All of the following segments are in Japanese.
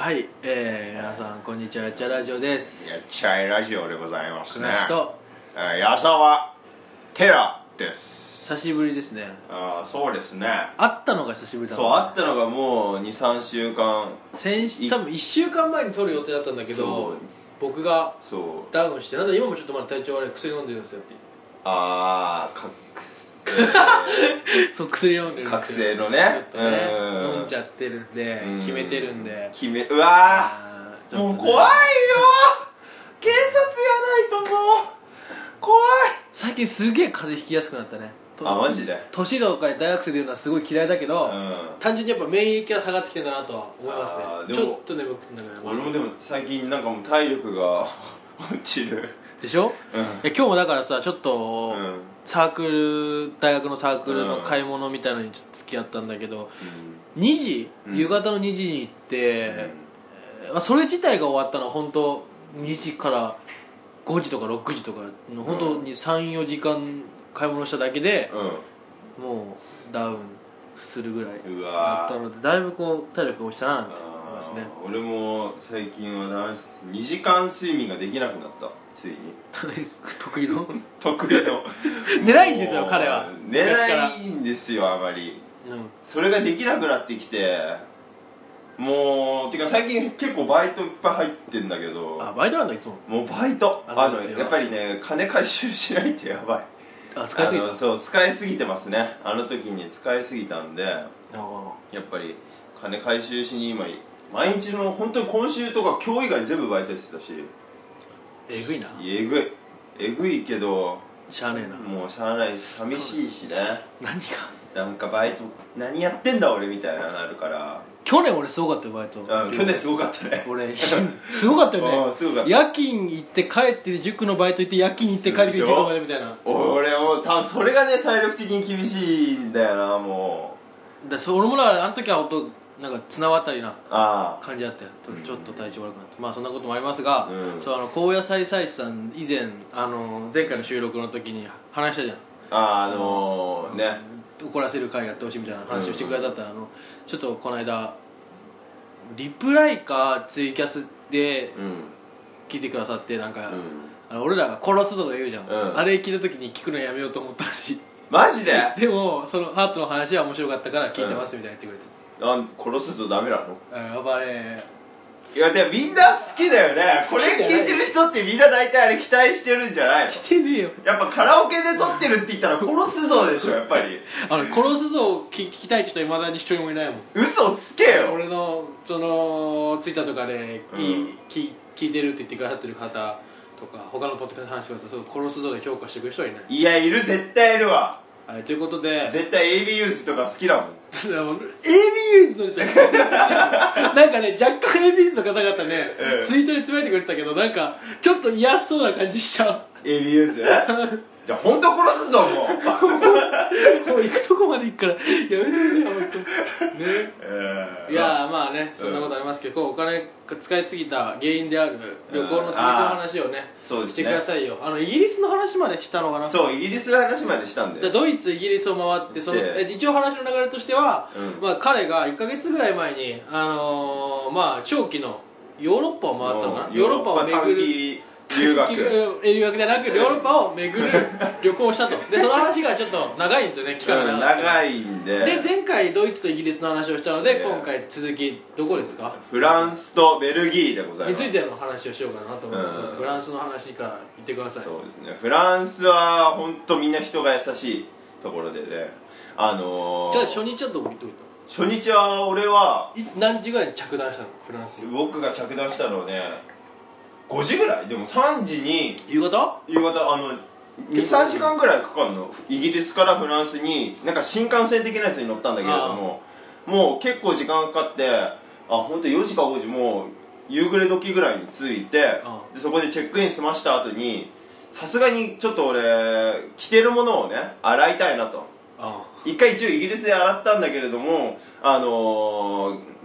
はい、えー、皆さんこんにちはやっちゃラジオです。やっちゃいラジオでございますね。えー矢沢テラです。久しぶりですね。あーそうですね。会ったのが久しぶりだそう会ったのがもう23週間。先週多分1週間前に撮る予定だったんだけど僕がダウンしてなんだ今もちょっとまだ体調悪い薬飲んでるんですよ。ああ覚そう薬飲んでるんですよ。覚醒のね。ちょっとねうん。飲んじゃってるんでうん。決めてるんで。決めうわあーーちょっとね。もう怖いよ。警察やないともう。怖い。最近すげえ風邪ひきやすくなったね。とあマジで？年とかで大学生で言うのはすごい嫌いだけど、うん。単純にやっぱ免疫が下がってきてんだなとは思いますね。ちょっと眠くなる俺もでも最近なんかもう体力が 落ちる。でしょ、うん。いや今日もだからさちょっと、うんサークル大学のサークルの買い物みたいのにちょっと付き合ったんだけど、2時、うん。夕方の2時に行って、えーまあ、それ自体が終わったのは本当2時から5時とか6時とかの本当に34時間買い物しただけで、うもうダウンするぐらいんうだったのでだいぶこう体力が落ちたななんてますね。俺も最近はダンス2時間睡眠ができなくなった。ついに。得意の？得意の。寝ないんですよ彼は。寝ないんですよあまり。うん。それができなくなってきてもうてか最近結構バイトいっぱい入ってんだけど。あバイトなんだいつも。もうバイト。ああのや。っぱりね金回収しないとやばい。あ使いすぎた。そう使いすぎてますね。あの時に使いすぎたんであやっぱり金回収しに今毎日の本当に今週とか今日以外全部バイトしてたし。えぐいな。えぐい。えぐいけどしゃあねえな。もうしゃあないし寂しいしね。何が？なんかバイト何やってんだ俺みたいななるから。去年俺すごかったよバイト。うん去年すごかったね。俺すごかったよ うねんすごかった。夜勤行って帰って塾のバイト行って夜勤行って帰ってきてそうでしょ？塾までみたいな。俺もう多分それがね体力的に厳しいんだよなもう。だそ俺もだからあの時は本当なんか綱渡りな感じだったよ。ちょっと体調悪くなって。まあそんなこともありますが、うん。そうあの高野菜菜師さん以前あの前回の収録の時に話したじゃん。あああのー、ね。怒らせる会やってほしいみたいな話をしてくれたったら、あのちょっとこの間リプライかツイキャスでうん。聞いてくださってなんか、うん。あの俺らが殺すぞとか言うじゃん、うん。あれ聞いた時に聞くのやめようと思ったらしい。マジで？でもそのハートの話は面白かったから聞いてますみたいな言ってくれなん殺すとダメなの？やばい。ねいやでもみんな好きだよね。これ好きじゃない聞いてる人ってみんな大体あれ期待してるんじゃないの？してねえよ。やっぱカラオケで撮ってるって言ったら殺すぞでしょやっぱり。あの殺すぞを聞聞きたいって人いまだに一人もいないもん。嘘つけよ。俺のそのツイッターとかで、うん。いき聞いてるって言ってくださってる方とか他のポッドキャスト話してくださってそう殺すぞで評価してくれる人はいない、いやいる絶対いるわはい、ということで。絶対 AB ユースとか好きだもん。AB ユーズの歌なんかね若干 AB ユーズの方々ね、うんツイートでつぶやいてくれてたけどなんかちょっと嫌そうな感じした AB ユースじゃあ本当殺すぞもう。もう行くとこまで行くから。やめてほしいよ本当。ね。えー。いやーまあねそんなことありますけど、こうお金が使いすぎた原因である旅行の続きの話をね、してそうですね。くださいよ。あのイギリスの話までしたのかな。そうイギリスの話までしたんででドイツイギリスを回ってその一応話の流れとしては、うん。まあ、彼が1か月ぐらい前に、あのーまあ、長期のヨーロッパを回ったのかな。ヨーロッパを巡短る期留学。え留学ではなくヨーロッパを巡る旅行をしたと。でその話がちょっと長いんですよね期間が。うん長いんでで前回ドイツとイギリスの話をしたのでね今回続きどこですか？フランスとベルギーでございます。についての話をしようかなと思います。フランスの話から言ってください。そうですね。フランスは本当みんな人が優しいところでね。あのー、じゃあ初日はどこ行って初日は俺はい何時ぐらいに着弾したの？フランスに僕が着弾したのね5時ぐらい？でも3時に夕方？夕方あの23時間ぐらいかかるの。イギリスからフランスになんか新幹線的なやつに乗ったんだけれどももう結構時間かかってあ本当4時か5時もう夕暮れ時ぐらいに着いてあでそこでチェックイン済ました後にさすがにちょっと俺着てるものをね洗いたいなと。あ一回一応イギリスで洗ったんだけれどもあのー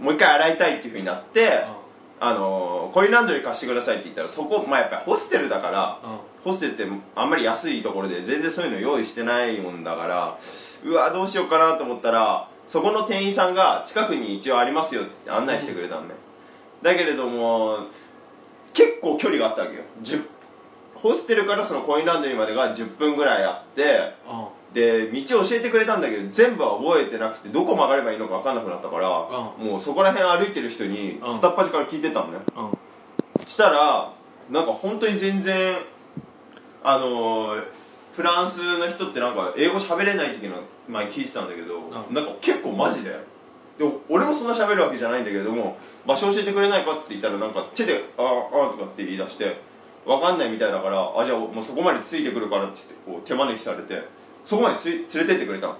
もう一回洗いたいっていうふうになってああのーコインランドリー貸してくださいって言ったらそこまあやっぱりホステルだからあホステルってあんまり安いところで全然そういうの用意してないもんだからうわどうしようかなと思ったらそこの店員さんが近くに一応ありますよって案内してくれたんで、だけれども結構距離があったわけよ。10ホステルからそのコインランドリーまでが10分ぐらいあってあで道を教えてくれたんだけど全部は覚えてなくてどこ曲がればいいのか分かんなくなったからうもうそこら辺歩いてる人にうん。片っ端から聞いてたのね。うん。したらなんか本当に全然あのーフランスの人ってなんか英語喋れないっていうの前聞いてたんだけど、うん。なんか結構マジで。で俺もそんな喋るわけじゃないんだけれども場所教えてくれないかっつって言ったらなんか手で「あああ」とかって言い出して分かんないみたいだから「あじゃあもうそこまでついてくるから」って言ってこう手招きされてそこまで連れてってくれたの。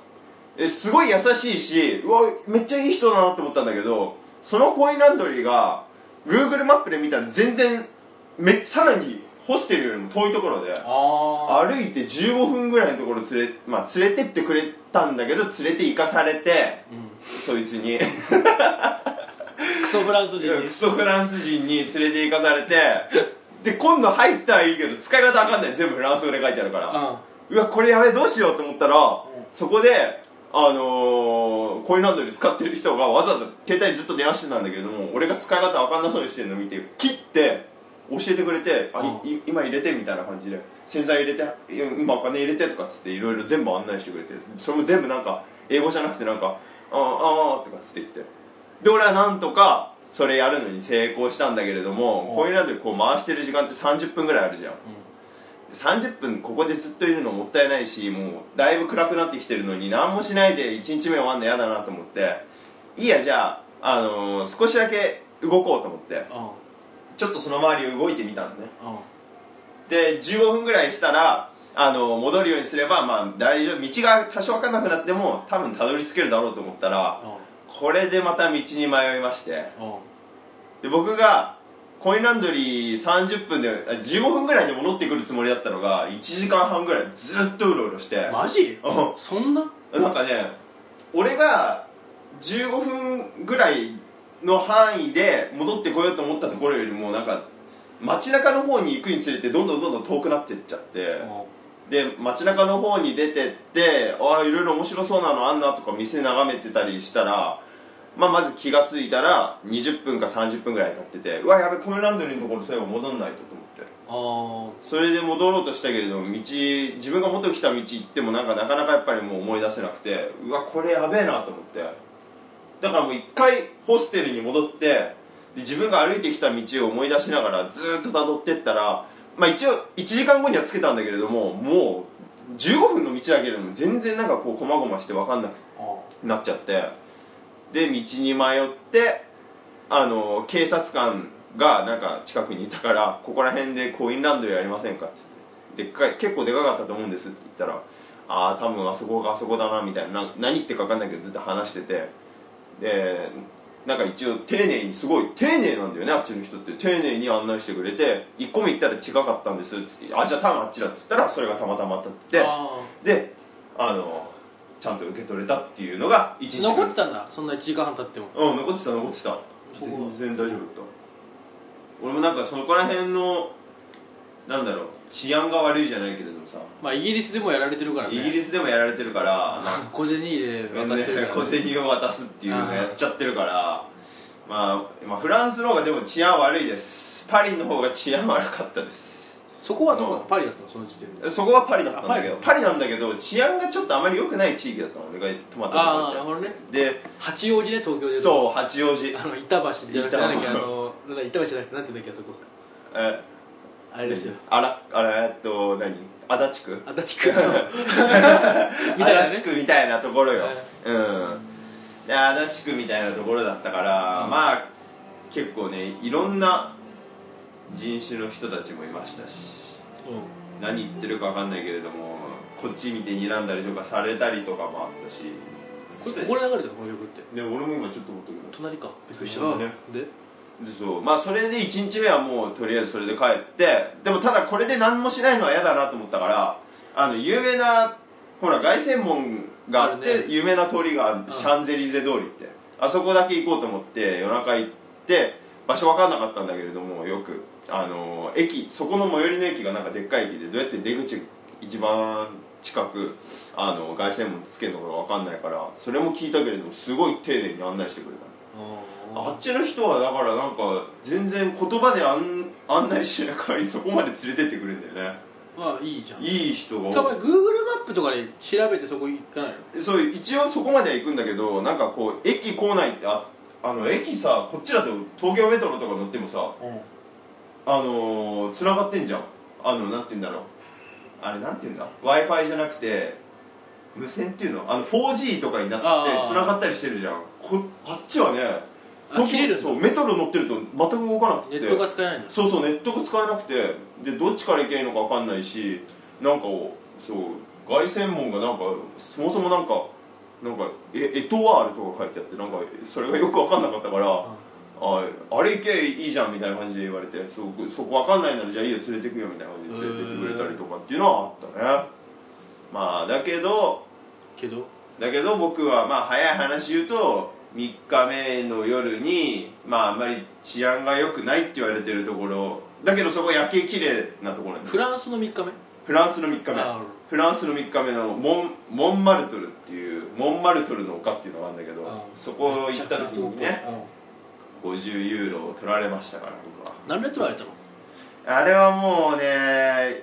えすごい優しいしうわめっちゃいい人だなって思ったんだけどそのコインランドリーが Google マップで見たら全然めさらにホステルよりも遠いところであ歩いて15分ぐらいのところ連れ,、まあ、連れてってくれたんだけど連れて行かされてうん。そいつに。クソフランス人に。クソフランス人に連れて行かされてで今度入ったらいいけど使い方わかんない。全部フランス語で書いてあるから。あうわこれやべえどうしようと思ったら、ん。そこであのー、コインランドリー使ってる人がわざわざ携帯ずっと電話してたんだけども俺が使い方わかんなそうにしてるの見て切って教えてくれてあ、いい今入れてみたいな感じで洗剤入れて今お金入れてとかっつっていろいろ全部案内してくれてそれも全部なんか英語じゃなくてなんか「ああああ」とかっつって言って。で俺はなんとかそれやるのに成功したんだけれどもうん。コインランドリーこう回してる時間って30分ぐらいあるじゃん30分ここでずっといるのもったいないしもうだいぶ暗くなってきてるのに何もしないで1日目終わるの嫌だなと思っていいやじゃあ、あのー少しだけ動こうと思ってあちょっとその周りを動いてみたのね。あで15分ぐらいしたらあの戻るようにすればまあ大丈夫道が多少分かんなくなっても多分たどり着けるだろうと思ったらあこれでまた道に迷いまして。あで僕がコインランドリー30分であ15分ぐらいで戻ってくるつもりだったのが1時間半ぐらいずっとうろうろして。マジ？うん。そんな？なんかね俺が15分ぐらいの範囲で戻ってこようと思ったところよりもなんか街中の方に行くにつれてどんどんどんどん遠くなってっちゃって。で街中の方に出てってああいろいろ面白そうなのあんなとか店眺めてたりしたら、まあ、まず気がついたら20分か30分ぐらい経っててうわやべコインランドリーのところそういえば戻んないとと思って。あそれで戻ろうとしたけれども道自分が元来た道行ってもなんかなかなかやっぱりもう思い出せなくてうわこれやべえなと思って。だからもう一回ホステルに戻ってで自分が歩いてきた道を思い出しながらずーっと辿ってったらまあ一応1時間後には着けたんだけれどももう15分の道だけれども全然なんかこう細々して分かんなくあなっちゃってで道に迷ってあの警察官がなんか近くにいたから「ここら辺でコインランドリーありませんか?」って言ってでっかい結構でかかったと思うんですって言ったら「ああ多分あそこがあそこだな」みたいなな何言ってるか分かんないけどずっと話しててでなんか一応丁寧にすごい丁寧なんだよねあっちの人って丁寧に案内してくれて1個目行ったら違かったんですっつって「あじゃあ多分あっちだ」って言ったらそれがたまたま当たっててあであのちゃんと受け取れたっていうのが1日残ってたんだそんな1時間半経っても。うん残ってた残ってた。全然大丈夫だった。俺もなんかそこら辺のなんだろう治安が悪いじゃないけれどもさ、まあイギリスでもやられてるからね。イギリスでもやられてるから小銭で渡してるから、小銭を渡すっていうのやっちゃってるから。まあ、まあフランスの方がでも治安悪いです。パリの方が治安悪かったですそこはどこうんパリだったの？その時点で。そこはパリだったんだけどあパリなんだけど治安がちょっとあまり良くない地域だったの俺が泊まったとああなるほどね。てで八王子ね東京で。そう八王子。あの板橋じゃなくて板なんだっけあの板橋じゃなくてなんて言うんだっけあそこ。え？あれですよ。あらあれえっと何？足立区？足立区の みたいなね。足立区みたいなところよ、うん。で足立区みたいなところだったから、うん。まあ結構ねいろんな人種の人たちもいましたしう何言ってるか分かんないけれどもこっち見て睨んだりとかされたりとかもあったし。んこれここで流れたのこの曲って。ね俺も今ちょっと思ったけど隣か。びっくりしたねで？でそう。まあそれで1日目はもうとりあえずそれで帰ってでもただこれで何もしないのは嫌だなと思ったからあの有名なほら凱旋門があって有名な通りがあるんシャンゼリゼ通りって。あそこだけ行こうと思って夜中行って場所分かんなかったんだけれどもよくあの駅そこの最寄りの駅がなんかでっかい駅でどうやって出口一番近くあの凱旋門つけるのか分かんないからそれも聞いたけれどもすごい丁寧に案内してくれたああっちの人はだからなんか全然言葉で案案内しない代わりにそこまで連れてってくれるんだよね。まあいいじゃん。いい人がさお前 Google マップとかで調べてそこ行かないの？そう一応そこまでは行くんだけどなんかこう駅構内ってああの駅さこっちだと東京メトロとか乗ってもさあのー、繋がってんじゃん。あのなんて言うんだろう。あれなんて言うんだ？W i f i じゃなくて無線っていうの？あの 4G とかになってあー。繋がったりしてるじゃん。こあっちはねあ切れるそうメトロ乗ってると全く動かなくて。ネットが使えないんだそうそうネットが使えなくて。でどっちから行けばいいのか分かんないしなんかそう凱旋門がなんかそもそもなんかなんかえエトワールとか書いてあってなんかそれがよく分かんなかったから、ああれ行けいいじゃんみたいな感じで言われてそそこ分かんないならじゃあいいよ連れてくよみたいな感じで連れてってくれたりとかっていうのはあったね。まあだけどけど？だけど僕はまあ早い話言うと3日目の夜にまああんまり治安が良くないって言われてるところだけどそこ夜景綺麗なところフランスの3日目？フランスの3日目。あフランスの3日目のモンモンマルトルっていうモンマルトルの丘っていうのがあるんだけどあそこ行った時にねうん50ユーロを取られましたから僕は。何で取られたの？あれはもうね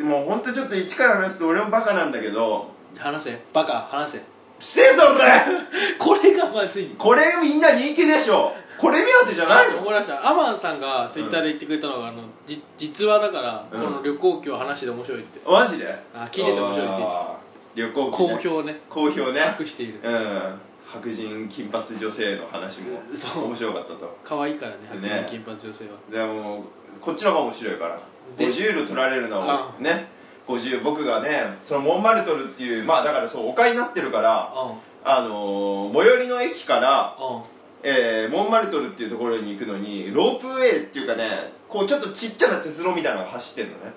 もう本当ちょっと一から話すと俺もバカなんだけど話せ。バカ話せ。せえぞお前 これがまずいこれみんな人気でしょ。これ目当てじゃない？の思い出した。アマンさんがツイッターで言ってくれたのが、あのじ実話だから、うん。この旅行記を話して面白いって。マジで？あ聞いてて面白いって言ってあー旅行た記ね。好評ね。好評ね。隠している。うん白人金髪女性の話もそう。面白かったと。可愛いからね白ね。人金髪女性は。でもこっちの方が面白いから。で50ユーロ取られるのあをね。50僕がねそのモンマルトルっていうまあだからそう丘になってるからうんあのー最寄りの駅から、うんえーモンマルトルっていうところに行くのにロープウェイっていうかねこうちょっとちっちゃな鉄道みたいなのが走ってんのね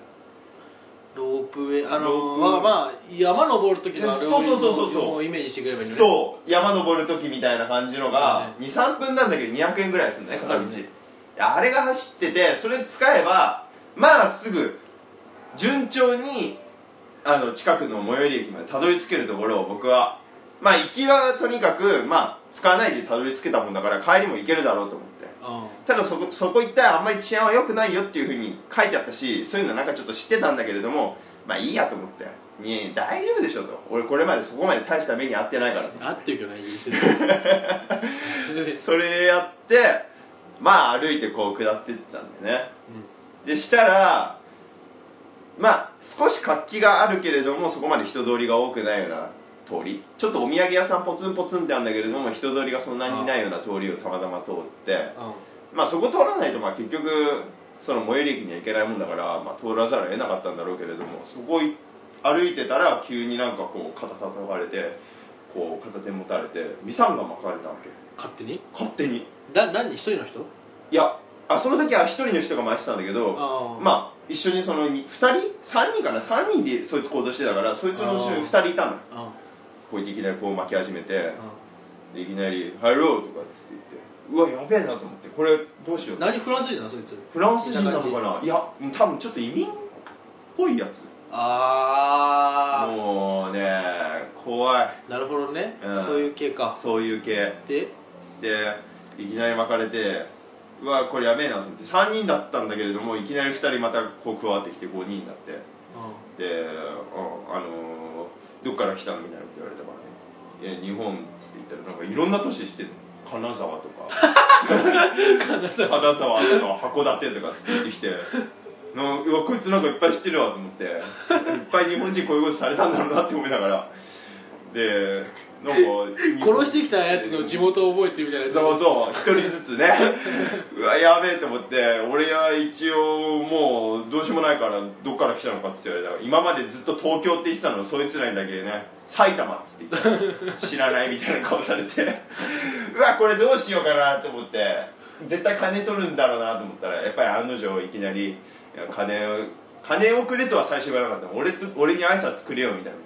ロープウェイあのプ。まあまあ山登る時のあれをそうそうそうそうそう。もイメージしてくればいいのね。そう山登る時みたいな感じのがあ23分なんだけど200円ぐらいするのね片道。あれが走っててそれ使えばまあすぐ順調にあの近くの最寄り駅までたどり着けるところを僕はまあ行きはとにかくまあ使わないでたどり着けたもんだから帰りも行けるだろうと思って。うただそこそこ行ったらあんまり治安は良くないよっていうふうに書いてあったしそういうのなんかちょっと知ってたんだけれどもまあいいやと思って。に大丈夫でしょと。俺これまでそこまで大した目に遭ってないからん合ってるけどねイギリスで それやってまあ歩いてこう下ってったんだよねでしたらまあ少し活気があるけれどもそこまで人通りが多くないような通り。ちょっとお土産屋さんポツンポツンってあるんだけれども人通りがそんなにないような通りをたまたま通って。うん。まあそこ通らないとまあ結局その最寄り駅には行けないもんだから、まあ、通らざるを得なかったんだろうけれどもそこい歩いてたら急になんかこう肩叩かれてこう片手持たれてミサンガ巻かれたわけ。勝手に？勝手に。だ何一人の人？いやあその時は一人の人が巻いてたんだけどああまあ一緒にその2人？3人かな？3人でそいつ行動してたからそいつの後ろに2人いたのあこういきなりこう巻き始めてあでいきなり「ハロー」とかっつって言ってうわやべえなと思ってこれどうしよう何フランス人なのそいつ？フランス人なのかな？いや多分ちょっと移民っぽいやつ。あもうね怖い。あなるほどね、うん。そういう系か。そういう系。で？でいきなり巻かれてうわこれやべえなと思って3人だったんだけれどもいきなり2人またこう加わってきて5人になって。で「うん。あのーどっから来たの?」みたいなこと言われたからね「いや日本」っつって言ったらなんかいろんな都市知ってる。金沢とか。金沢。とか函館とかっつってきて。なうわこいつなんかいっぱい知ってるわと思って。いっぱい日本人こういうことされたんだろうなって思いながら。でなんか殺してきたやつの地元を覚えてるみたいなそうそう一人ずつね。うわやべえと思って俺は一応もうどうしようもないからどっから来たのかって言われた。今までずっと東京って言ってたのそいつらにだけね埼玉っつって言って知らないみたいな顔されて。うわこれどうしようかなと思って。絶対金取るんだろうなと思ったらやっぱり案の定いきなり金を金をくれとは最初言わなかった。の俺と俺に挨拶くれよみたいな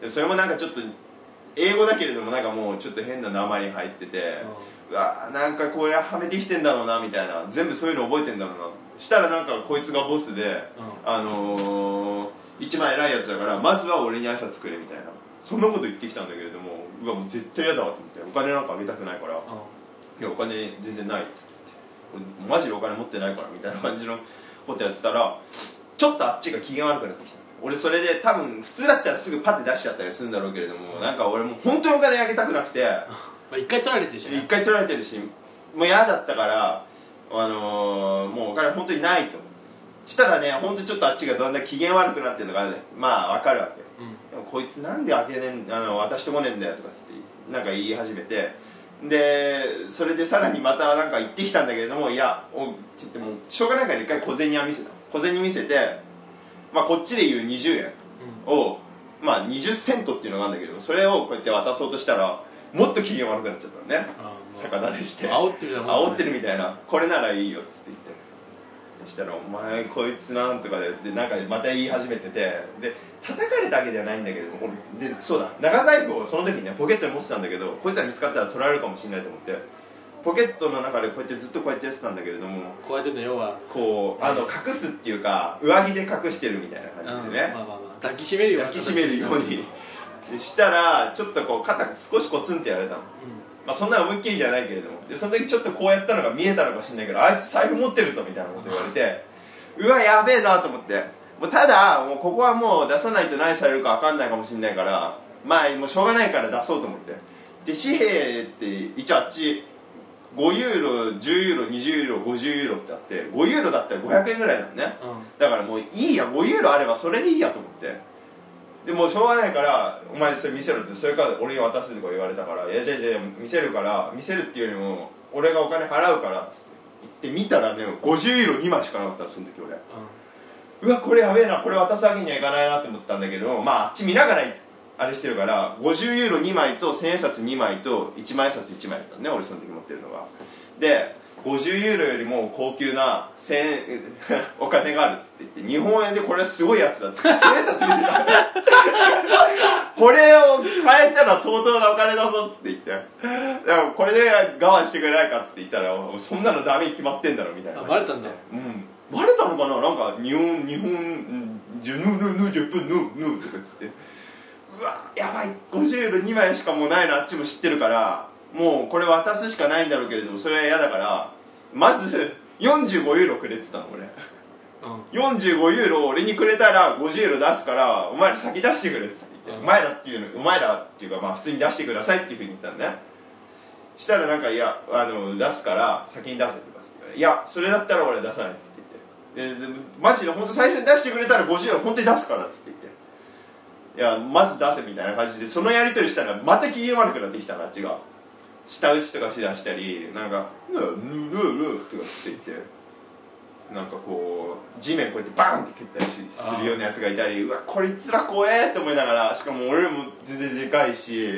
でそれもなんかちょっと英語だけれどもなんかもうちょっと変な訛り入っててうわなんかこれはめてきてんだろうなみたいな全部そういうの覚えてんだろうなしたらなんかこいつがボスであのー、一番偉いやつだからまずは俺に挨拶くれみたいなそんなこと言ってきたんだけれどもうわもう絶対嫌だわと思ってお金なんかあげたくないから「いやお金全然ない」っつって俺マジでお金持ってないからみたいな感じのことやってたらちょっとあっちが機嫌悪くなってきた俺それで多分普通だったらすぐパッて出しちゃったりするんだろうけれども、なんか俺もう本当にお金あげたくなくて。まあ一回取られてるしね一回取られてるしもう嫌だったからあのーもうお金本当にないと。したらね本当にちょっとあっちがだんだん機嫌悪くなってるのがね。まあ分かるわけ。うん。でもこいつなんで開けねんあの渡してこねえんだよとかつってなんか言い始めて。でそれでさらにまたなんか言ってきたんだけれどもいやおちょっともうしょうがないから一回小銭は見せた。小銭見せてまあこっちで言う20円をまあ20セントっていうのがあるんだけどそれをこうやって渡そうとしたらもっと機嫌悪くなっちゃったのね。ああ。魚でして。煽ってるじゃん煽ってるみたいな。これならいいよっつって言って。そしたら「お前こいつなん」とかででなんかまた言い始めてて。で叩かれたわけではないんだけど俺でそうだ。長財布をその時にねポケットに持ってたんだけどこいつら見つかったら取られるかもしれないと思ってポケットの中でこうやってずっとこうやってやってたんだけれどもこうやってね要は。こうあの隠すっていうか上着で隠してるみたいな感じでね。うんまあまあまあ抱きしめるような抱きしめるように。でしたらちょっとこう肩少しコツンってやられたの。まあ、そんな思いっきりじゃないけれども。でその時ちょっとこうやったのが見えたのかもしれないけどあいつ財布持ってるぞみたいなこと言われてうわやべえなと思って。もうただもうここはもう出さないと何されるか分かんないかもしれないからまあもうしょうがないから出そうと思って。で紙幣って一応あっち5ユーロ10ユーロ20ユーロ50ユーロってあって5ユーロだったら500円ぐらいなのね。うん。うんだからもういいや5ユーロあればそれでいいやと思って。でもうしょうがないから「お前それ見せろ」ってそれから俺に渡すとか言われたから「いやじゃあじゃあ見せるから見せるっていうよりも俺がお金払うから」っつって言って見たらね50ユーロ2枚しかなかったのその時俺。うわこれやべえなこれ渡すわけにはいかないなって思ったんだけどまああっち見ながらあれしてるから50ユーロ2枚と1000円札2枚と1万円札1枚だったのね俺その時持ってるのが。で50ユーロよりも高級な1000円 お金があるっつって言って日本円でこれはすごいやつだっつって。1000円札見せた。これを変えたら相当なお金だぞっつって言って。これで我慢してくれないかっつって言ったらそんなのダメに決まってんだろみたいな。あバレたんだ。うん。バレたのかな？なんか日本日本うんジュヌヌヌジュプヌヌとかっつってうわやばい。50ユーロ2枚しかもうないのあっちも知ってるからもうこれ渡すしかないんだろうけれどもそれは嫌だからまず45ユーロくれってたの俺。うん。45ユーロ俺にくれたら50ユーロ出すからお前ら先出してくれっつって言って、うん。お前らっていうのお前らっていうかまあ普通に出してくださいっていうふうに言ったのね。したらなんかいやあの出すから先に出せとかいやそれだったら俺出さないっつって言って。ででマジで本当最初に出してくれたら50ユーロ本当に出すからっつって言っていやまず出せみたいな感じでそのやり取りしたらまた機嫌悪くなってきたのあっちが。舌打ちとかしだしたりなんか「ぬぬぬぬ」とかって言ってなんかこう地面こうやってバーンって蹴ったりするようなやつがいたりうわこいつら怖えって思いながらしかも俺も全然でかいし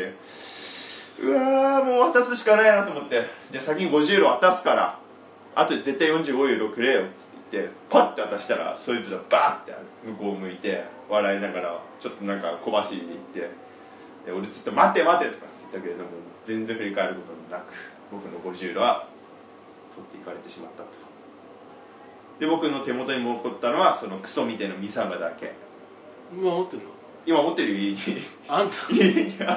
うわもう渡すしかないなと思って。じゃあ先に50ユーロ渡すからあとで絶対45ユーロくれよっつって。ってパッて渡したらそいつらバーって向こう向いて笑いながらちょっとなんか小走りで行ってで俺ずっと「待て待て」とか言ったけれども全然振り返ることもなく僕の50ユーロは取っていかれてしまったと。で僕の手元に残ったのはそのクソみたいなミサンガだけ。今持ってるの？今持ってるよ家に。あんた？家にあ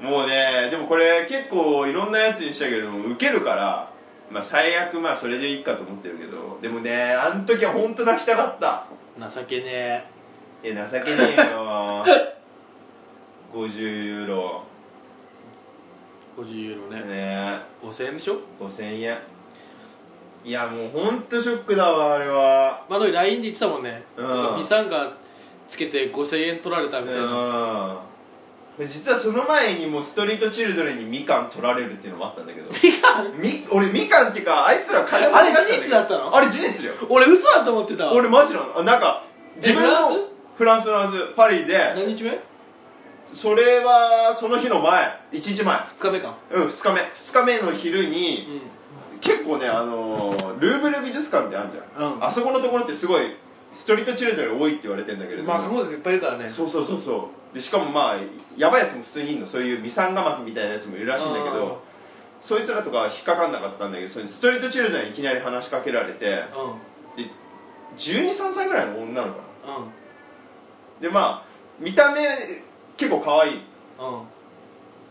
る。もうねでもこれ結構いろんなやつにしたけどもウケるからまあ最悪まあそれでいいかと思ってるけどでもねあの時は本当泣きたかった。情けねえ。情けねえよ。50ユーロ。え50ユーロね。ね。5000円でしょ？5000円。いやもう本当ショックだわあれは。まあ、の LINE で言ってたもんね、うん。ミサンがつけて5000円取られたみたいな、うん。で実はその前にもストリートチルドレンにみかん取られるっていうのもあったんだけど。み俺みかんっていうかあいつら金持ちあれ事実だったの？あれ事実よ。俺嘘だと思ってた。わ俺マジなの。あなんか自分フランス？のフランスフランスパリで。何日目？それはその日の前。1日前 ?2 日目か。うん2日目。2日目の昼にう結構ねあのールーブル美術館ってあるじゃん、うん。あそこのところってすごいストリートチルドレン多いって言われてんだけれども、んまあいっぱいいるからね。そうそうそうそう。でしかもまあやばいやつも普通にいるの。そういうミサンガマキみたいなやつもいるらしいんだけどそいつらとかは引っかかんなかったんだけどそれストリートチルドレンにいきなり話しかけられてうん。で1 2 3歳ぐらいの女の子な。のうん。でまあ見た目結構可愛い。うん。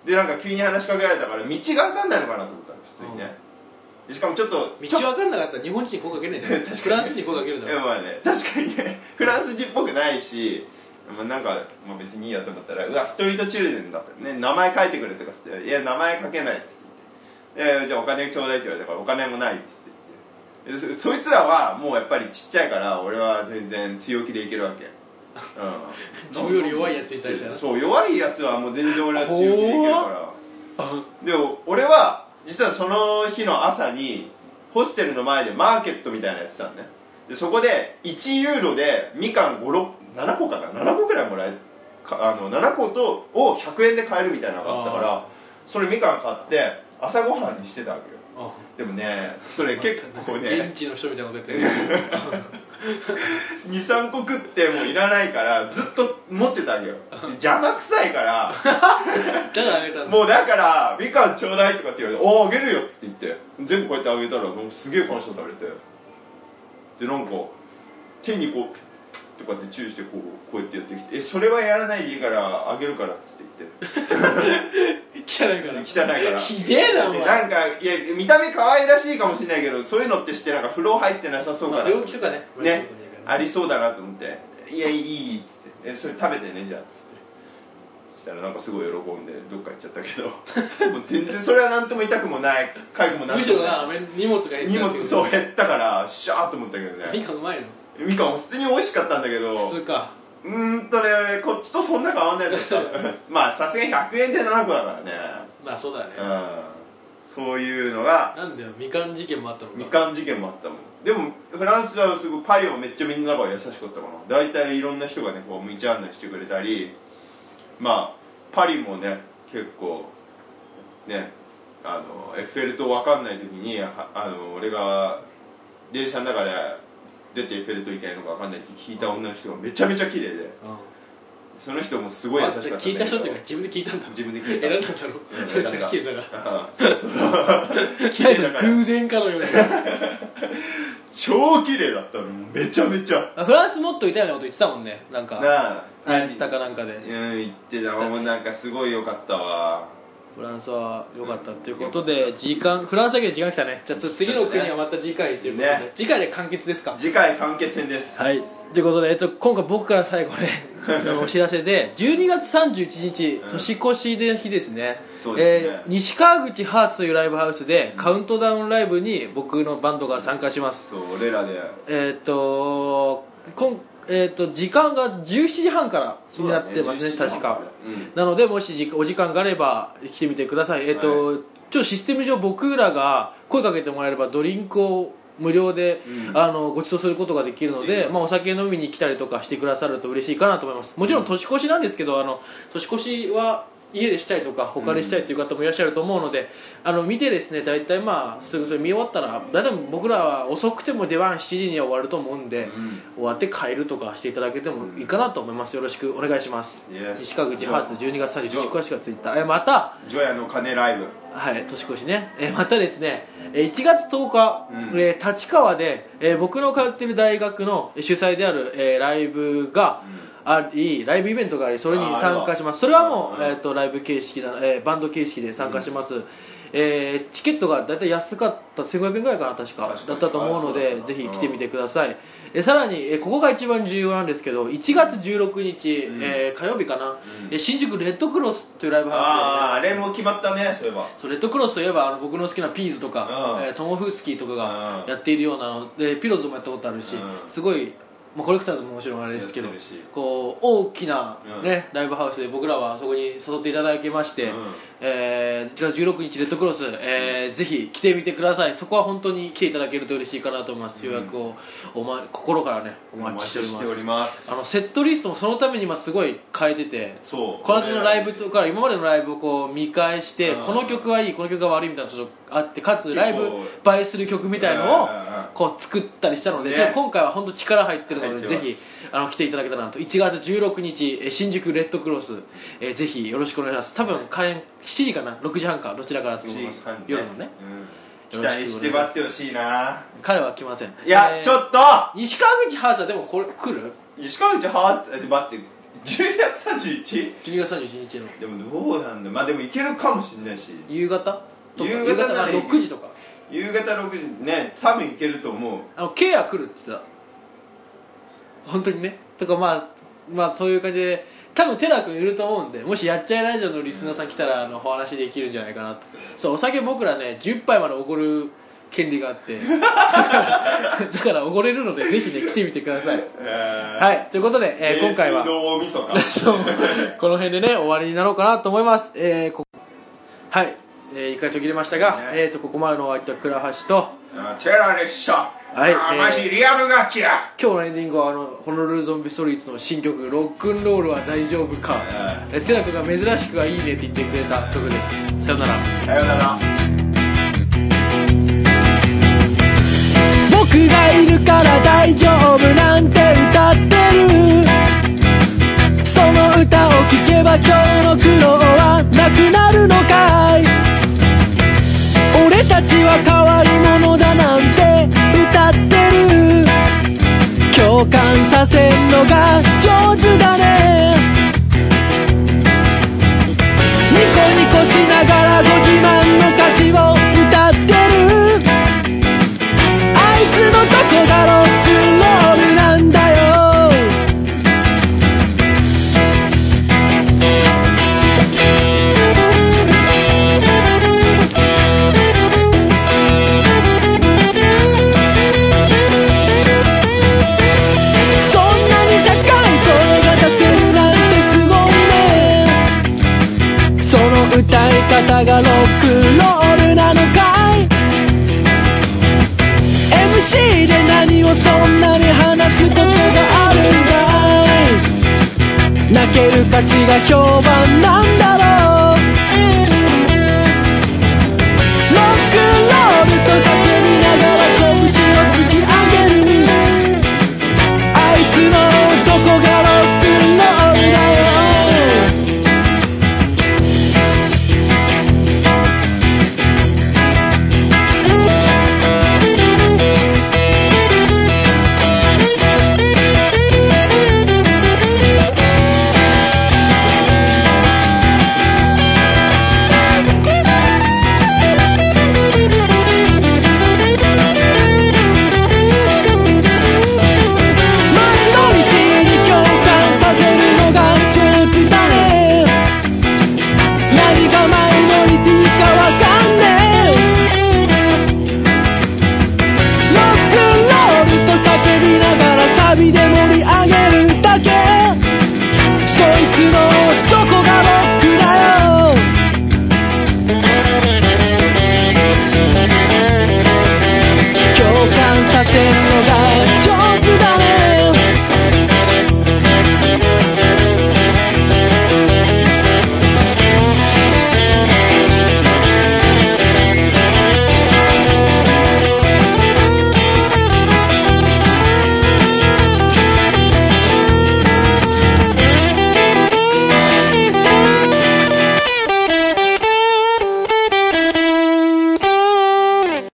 でなんか急に話しかけられたから道が分かんないのかなと思ったの普通にね、でしかもちょっと道分かんなかったら日本人に声かけないじゃん。確かに。フランス人に声かけるんだろ。まあね確かにね。フランス人っぽくないし、まあ、なんか、まあ、別にいいやと思ったらうわストリートチルデンだったね。名前書いてくれとかって「いや名前書けない」っつって言って「いやじゃあお金ちょうだい」って言われたから「お金もない」っつって言って。でそそいつらはもうやっぱりちっちゃいから俺は全然強気でいけるわけ。うん。自分より弱いやつに対してそう弱いやつはもう全然俺は強気でいけるから。で俺は実はその日の朝にホステルの前でマーケットみたいなのやってたのね。でそこで1ユーロでみかん7個かな？7個ぐらいもらえかあの7個とを100円で買えるみたいなのがあったからそれみかん買って朝ごはんにしてたわけよ。あでもねそれ結構 現ね地の人みたいなこと言って。る23個食ってもういらないからずっと持ってたわけよ。で邪魔くさいから。だからあげたんだもうだから「みかんちょうだい」とかって言われて「おおあげるよ」っつって言って全部こうやってあげたらもうすげえ感謝されて。でなんか手にこうとかってチューしてこうこうやってやってきて「えそれはやらないでいいからあげるから」っつって言って 汚いから。汚いから。ひでえなお前。でなんかいや見た目可愛らしいかもしれないけどそういうのってしてなんか風呂入ってなさそうかまあな病気とかね。ね。ありりそうだなと思って「いやいいいい」っつって「えそれ食べてねじゃあ」っつって。したらなんかすごい喜んでどっか行っちゃったけど。もう全然それは何とも痛くもない痒くもなんむしろなともない荷物が減って荷物そう減ったからシャーっと思ったけどみねかんうまいのみかんも普通に美味しかったんだけど。普通か。うーんとねこっちとそんな変わんないです。まあさすがに100円で7個だからね。まあそうだよね。うん。そういうのが。なんだよみかん事件もあったのか。みかん事件もあったもん。でもフランスはすごいパリはめっちゃみんなが優しかったかな。大体いろんな人がねこう道案内してくれたり。まあパリもね結構ねあのエッフェル塔分かんない時にはあの俺が電車の中で出てエッフェル塔行けないのか分かんないって聞いた女の人がめちゃめちゃ綺麗でうその人もすごい優しかった聞いた人っていうか自分で聞いたんだ。自分で聞いた選んだ。んだろうんそいつが聞いたからそうそう。綺何麗だから偶然かのよう。に 超綺麗だったの。めちゃめちゃ。フランスもっといたようなこと言ってたもんね。なんかなあ。インスタかなんかで。うん言ってた。もうなんかすごい良かったわフランスは良かったということで時間フランスだけで時間来たね。じゃあつ次の国はまた次回ということで、ね。次回で完結ですか？次回完結戦です。はい。ということで、えっと、今回僕から最後ね お知らせで12月31日うん。年越しの日ですね,、えー西川口ハーツというライブハウスで、カウントダウンライブに僕のバンドが参加します。そう俺らで。えーっとこんえーっと時間が17時半からになってますねそうだ確か。うんなのでもしじお時間があれば来てみてください。えーっと、はちょっとシステム上僕らが声かけてもらえればドリンクを無料で、うん。あのご馳走することができるので、まあ、お酒飲みに来たりとかしてくださると嬉しいかなと思います。もちろん。年越しなんですけどあの年越しは家でしたいとか他でしたいという方もいらっしゃると思うので、あの見てですね大体まあすぐそれ見終わったら大体僕らは遅くても出番7時には終わると思うんで、うん。終わって帰るとかしていただけてもいいかなと思います。よろしくお願いします。Yes 西川口ハーツ12月31日詳しくはツイッターえまたジョヤの鐘ライブ。はい年越しね。えまたですねえ1月10日、うん。えー立川で、えー僕の通っている大学の主催である、えーライブがありライブイベントがありそれに参加します。それはもう、うん。えー、とライブ形式だ、えーバンド形式で参加します、えーチケットが大体安かった1500円ぐらいかな確か。だったと思うのでだぜひ来てみてください、えーさらに、えーここが一番重要なんですけど1月16日、うん。えー火曜日かな、ん。えー新宿レッドクロスというライブハウスで、あああれも決まったねそういえば。そうレッドクロスといえばあの僕の好きなピーズとか、うん。えートモフスキーとかがうん。やっているようなのでピローズもやったことあるし、うん。すごい、まあ、コレクターズももちろんあれですけどこう大きな、うん。ねライブハウスで僕らはそこに誘っていただきまして、うんえー1月16日レッドクロス、えーぜひ来てみてください。そこは本当に来ていただけると嬉しいかなと思います、うん。予約をお、ま、心からねおお待ちしております。あのセットリストもそのために今すごい変えててそう。この間のライブとか今までのライブをこう見返してうん。この曲はいいこの曲が悪いみたいなのがちょっとあってかつ構。ライブ映えする曲みたいのをこう作ったりしたのでね。今回は本当力入ってるのでぜひあの来ていただけたらなと。1月16日えー新宿レッドクロスえーぜひよろしくお願いします。多分開演7時かな？6時半か？どちらか。だと思います夜のね。うん。期待して待ってほしいな。彼は来ません。いや、えーちょっと！西川口ハーツはでもこれ来る？石川口ハーツ？え待って。12月 31? 12月31日の。でもどうなんだ？まあでも行けるかもしれないし。夕方？夕方ならあ6時とか。夕方6時ね多分行けると思う。あのケア来るって言ってた。本当にね。とかまあまあそういう感じで多分テラ君いると思うんでもしやっちゃいラジオのリスナーさん来たらあのお話できるんじゃないかなって。そうお酒僕らね10杯までおごる権利があって。だからおごれるのでぜひね来てみてください。ははい。ということで、えー今回は。この辺でね終わりになろうかなと思います、えーこはい、えー、一回途切れましたが、ね。えー、とここまでのお相手は倉橋とあテラでしたはい。あえーマジリアルガチや。今日のエンディングはあのホノルルゾンビストリートの新曲「ロックンロールは大丈夫か」えテラ君が珍しくはいいねって言ってくれた曲です。さよなら。さよなら。僕がいるから大丈夫なんて歌ってる。その歌を聴けば今日の苦労はなくなるのかい。俺たちは変わり者だなんて共感させんのが上手だね。昔が評判なんだ